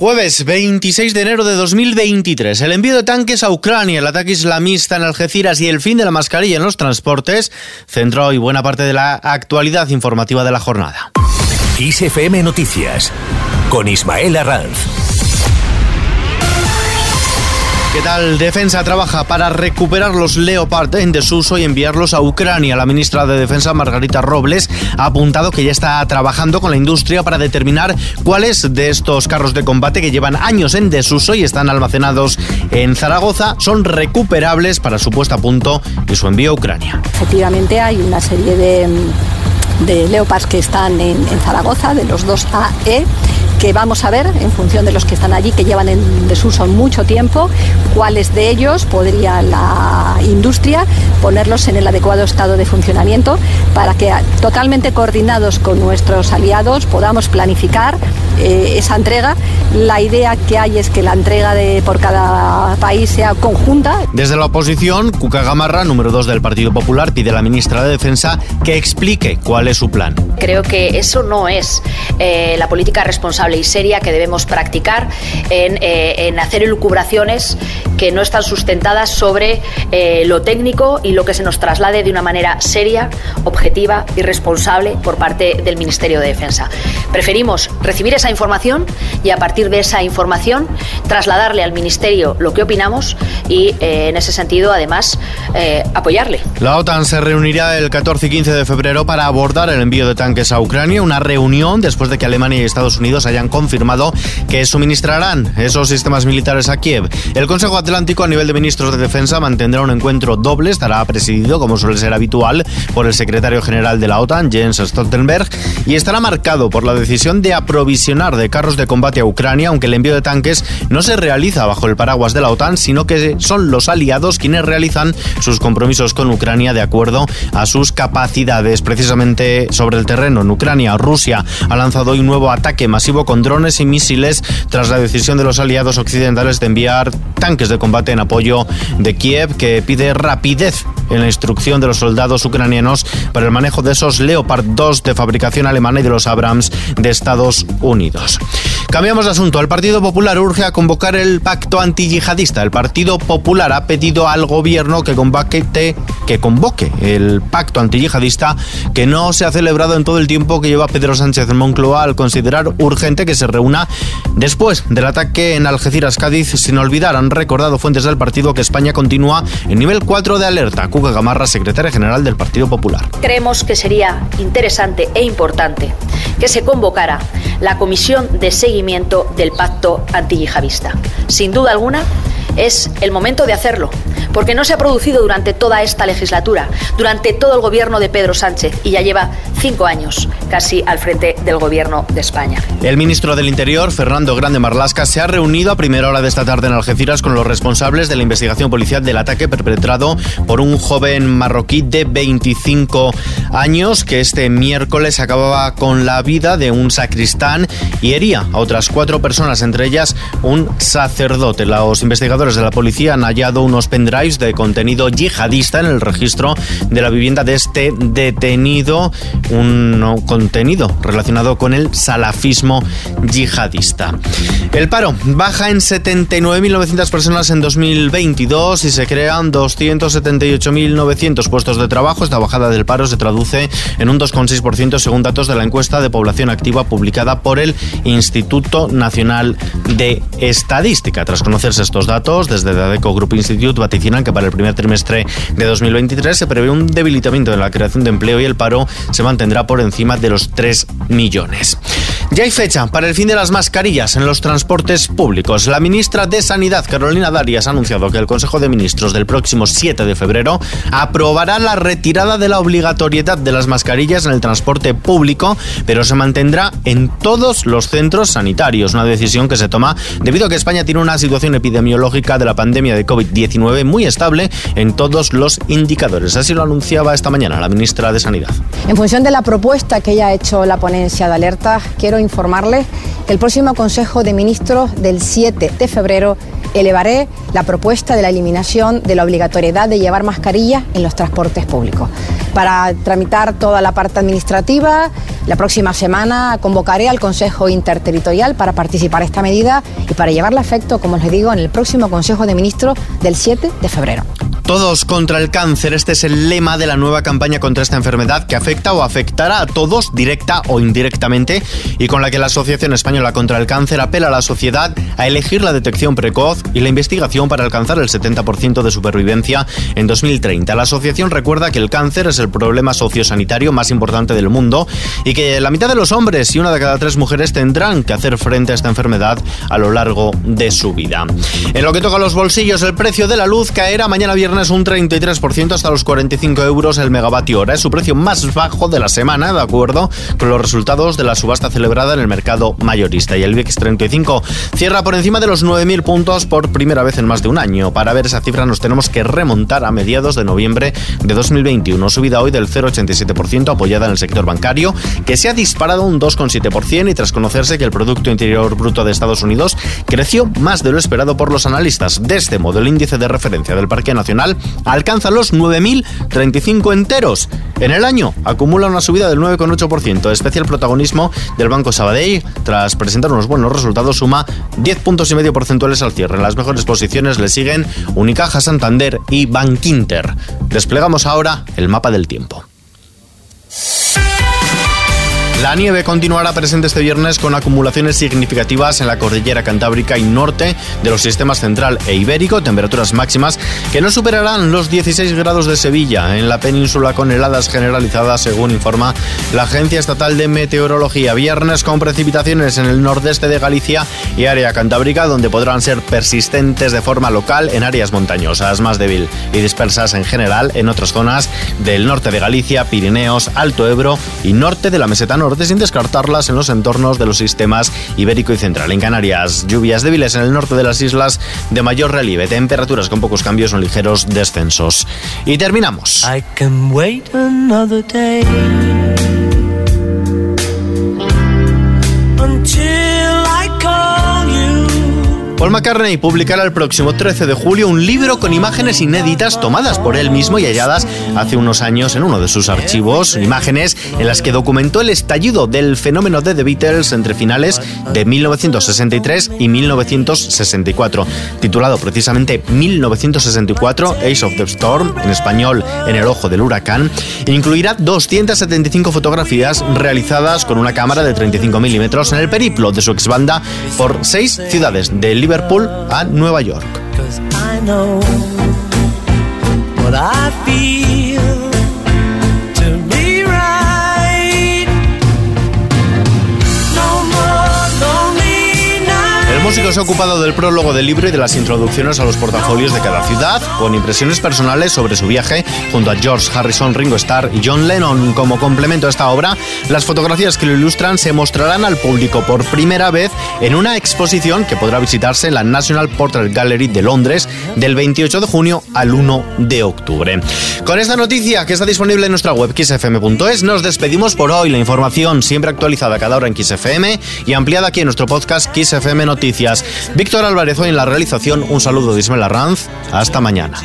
Jueves 26 de enero de 2023. El envío de tanques a Ucrania, el ataque islamista en Algeciras y el fin de la mascarilla en los transportes centró hoy buena parte de la actualidad informativa de la jornada. ISFM Noticias con Ismael Arranz. ¿Qué? Defensa trabaja para recuperar los Leopard en desuso y enviarlos a Ucrania. La ministra de Defensa, Margarita Robles, ha apuntado que ya está trabajando con la industria para determinar cuáles de estos carros de combate que llevan años en desuso y están almacenados en Zaragoza son recuperables para su puesta a punto y su envío a Ucrania. Efectivamente hay una serie de, de Leopards que están en, en Zaragoza, de los dos AE que vamos a ver en función de los que están allí, que llevan en desuso mucho tiempo, cuáles de ellos podría la industria ponerlos en el adecuado estado de funcionamiento para que totalmente coordinados con nuestros aliados podamos planificar eh, esa entrega. La idea que hay es que la entrega de, por cada país sea conjunta. Desde la oposición, Cuca Gamarra, número 2 del Partido Popular, pide a la ministra de Defensa que explique cuál es su plan. Creo que eso no es eh, la política responsable y seria que debemos practicar en, eh, en hacer elucubraciones que no están sustentadas sobre eh, lo técnico y lo que se nos traslade de una manera seria, objetiva y responsable por parte del Ministerio de Defensa. Preferimos recibir esa información y a partir de esa información trasladarle al Ministerio lo que opinamos y eh, en ese sentido además eh, apoyarle. La OTAN se reunirá el 14 y 15 de febrero para abordar el envío de tanques a Ucrania, una reunión después de que Alemania y Estados Unidos hayan confirmado que suministrarán esos sistemas militares a Kiev. El Consejo Atlántico a nivel de ministros de Defensa mantendrá un encuentro doble, estará presidido, como suele ser habitual, por el secretario general de la OTAN, Jens Stoltenberg, y estará marcado por la decisión de aprovisionar de carros de combate a Ucrania, aunque el envío de tanques no se realiza bajo el paraguas de la OTAN, sino que son los aliados quienes realizan sus compromisos con Ucrania de acuerdo a sus capacidades. Precisamente sobre el terreno en Ucrania, Rusia ha lanzado hoy un nuevo ataque masivo con drones y misiles tras la decisión de los aliados occidentales de enviar tanques de combate en apoyo de Kiev, que pide rapidez en la instrucción de los soldados ucranianos para el manejo de esos Leopard 2 de fabricación alemana y de los Abrams de Estados Unidos. Cambiamos de asunto. El Partido Popular urge a convocar el pacto antiyihadista. El Partido Popular ha pedido al gobierno que convoque, que convoque el pacto antiyihadista que no se ha celebrado en todo el tiempo que lleva Pedro Sánchez en Moncloa al considerar urgente que se reúna después del ataque en Algeciras, Cádiz, sin olvidar, han recordado fuentes del partido que España continúa en nivel 4 de alerta. Cuca Gamarra, secretaria general del Partido Popular. Creemos que sería interesante e importante que se convocara la comisión de seguimiento del pacto antiyihadista. Sin duda alguna, es el momento de hacerlo, porque no se ha producido durante toda esta legislatura, durante todo el gobierno de Pedro Sánchez, y ya lleva cinco años casi al frente del gobierno de España. El ministro del Interior, Fernando Grande Marlasca, se ha reunido a primera hora de esta tarde en Algeciras con los responsables de la investigación policial del ataque perpetrado por un joven marroquí de 25 años que este miércoles acababa con la vida de un sacristán y hería a otras cuatro personas, entre ellas un sacerdote. Los investigadores de la policía han hallado unos pendrives de contenido yihadista en el registro de la vivienda de este detenido, un contenido relacionado con el salafismo yihadista. El paro baja en 79.900 personas en 2022 y se crean 278.900 puestos de trabajo. Esta bajada del paro se traduce en un 2,6% según datos de la encuesta de población activa publicada por el Instituto Nacional de Estadística. Tras conocerse estos datos, desde The Adeco Group Institute vaticinan que para el primer trimestre de 2023 se prevé un debilitamiento de la creación de empleo y el paro se mantendrá por encima de los 3 millones. Ya hay fecha para el fin de las mascarillas en los transportes públicos. La ministra de Sanidad, Carolina Darias, ha anunciado que el Consejo de Ministros del próximo 7 de febrero aprobará la retirada de la obligatoriedad de las mascarillas en el transporte público, pero se mantendrá en todos los centros sanitarios. Una decisión que se toma debido a que España tiene una situación epidemiológica de la pandemia de COVID-19 muy estable en todos los indicadores. Así lo anunciaba esta mañana la ministra de Sanidad. En función de la propuesta que ya ha hecho la ponencia de alerta, quiero informarles que el próximo Consejo de Ministros del 7 de febrero elevaré la propuesta de la eliminación de la obligatoriedad de llevar mascarilla en los transportes públicos. para tramitar toda la parte administrativa. La próxima semana convocaré al Consejo Interterritorial para participar en esta medida y para llevarla a efecto, como les digo, en el próximo Consejo de Ministros del 7 de febrero. Todos contra el cáncer, este es el lema de la nueva campaña contra esta enfermedad que afecta o afectará a todos directa o indirectamente y con la que la Asociación Española contra el Cáncer apela a la sociedad a elegir la detección precoz y la investigación para alcanzar el 70% de supervivencia en 2030. La asociación recuerda que el cáncer es el problema sociosanitario más importante del mundo y que la mitad de los hombres y una de cada tres mujeres tendrán que hacer frente a esta enfermedad a lo largo de su vida. En lo que toca a los bolsillos, el precio de la luz caerá mañana viernes es un 33% hasta los 45 euros el megavatio hora. Es su precio más bajo de la semana, de acuerdo con los resultados de la subasta celebrada en el mercado mayorista. Y el VIX 35 cierra por encima de los 9.000 puntos por primera vez en más de un año. Para ver esa cifra nos tenemos que remontar a mediados de noviembre de 2021. Subida hoy del 0,87% apoyada en el sector bancario, que se ha disparado un 2,7% y tras conocerse que el Producto Interior Bruto de Estados Unidos creció más de lo esperado por los analistas. De este modo, el índice de referencia del Parque Nacional alcanza los 9.035 enteros. En el año acumula una subida del 9,8%. Especial protagonismo del Banco Sabadell, tras presentar unos buenos resultados, suma 10 puntos y medio porcentuales al cierre. En las mejores posiciones le siguen Unicaja Santander y Bankinter. Desplegamos ahora el mapa del tiempo. La nieve continuará presente este viernes con acumulaciones significativas en la cordillera cantábrica y norte de los sistemas central e ibérico, temperaturas máximas que no superarán los 16 grados de Sevilla en la península con heladas generalizadas, según informa la Agencia Estatal de Meteorología. Viernes con precipitaciones en el nordeste de Galicia y área cantábrica, donde podrán ser persistentes de forma local en áreas montañosas, más débil y dispersas en general en otras zonas del norte de Galicia, Pirineos, Alto Ebro y norte de la meseta norte sin descartarlas en los entornos de los sistemas ibérico y central. En Canarias, lluvias débiles en el norte de las islas de mayor relieve, temperaturas con pocos cambios o ligeros descensos. Y terminamos. Paul McCartney publicará el próximo 13 de julio un libro con imágenes inéditas tomadas por él mismo y halladas hace unos años en uno de sus archivos, imágenes en las que documentó el estallido del fenómeno de The Beatles entre finales de 1963 y 1964, titulado precisamente 1964 Ace of the Storm, en español En el ojo del huracán, incluirá 275 fotografías realizadas con una cámara de 35 milímetros en el periplo de su exbanda por seis ciudades del Liverpool a Nueva York. Músico se ha ocupado del prólogo del libro y de las introducciones a los portafolios de cada ciudad, con impresiones personales sobre su viaje junto a George Harrison, Ringo Starr y John Lennon. Como complemento a esta obra, las fotografías que lo ilustran se mostrarán al público por primera vez en una exposición que podrá visitarse en la National Portrait Gallery de Londres del 28 de junio al 1 de octubre. Con esta noticia que está disponible en nuestra web xfm.es, nos despedimos por hoy. La información siempre actualizada cada hora en XFM y ampliada aquí en nuestro podcast XFM Noticias. Víctor Álvarez hoy en la realización. Un saludo de Ismael Arranz. Hasta mañana.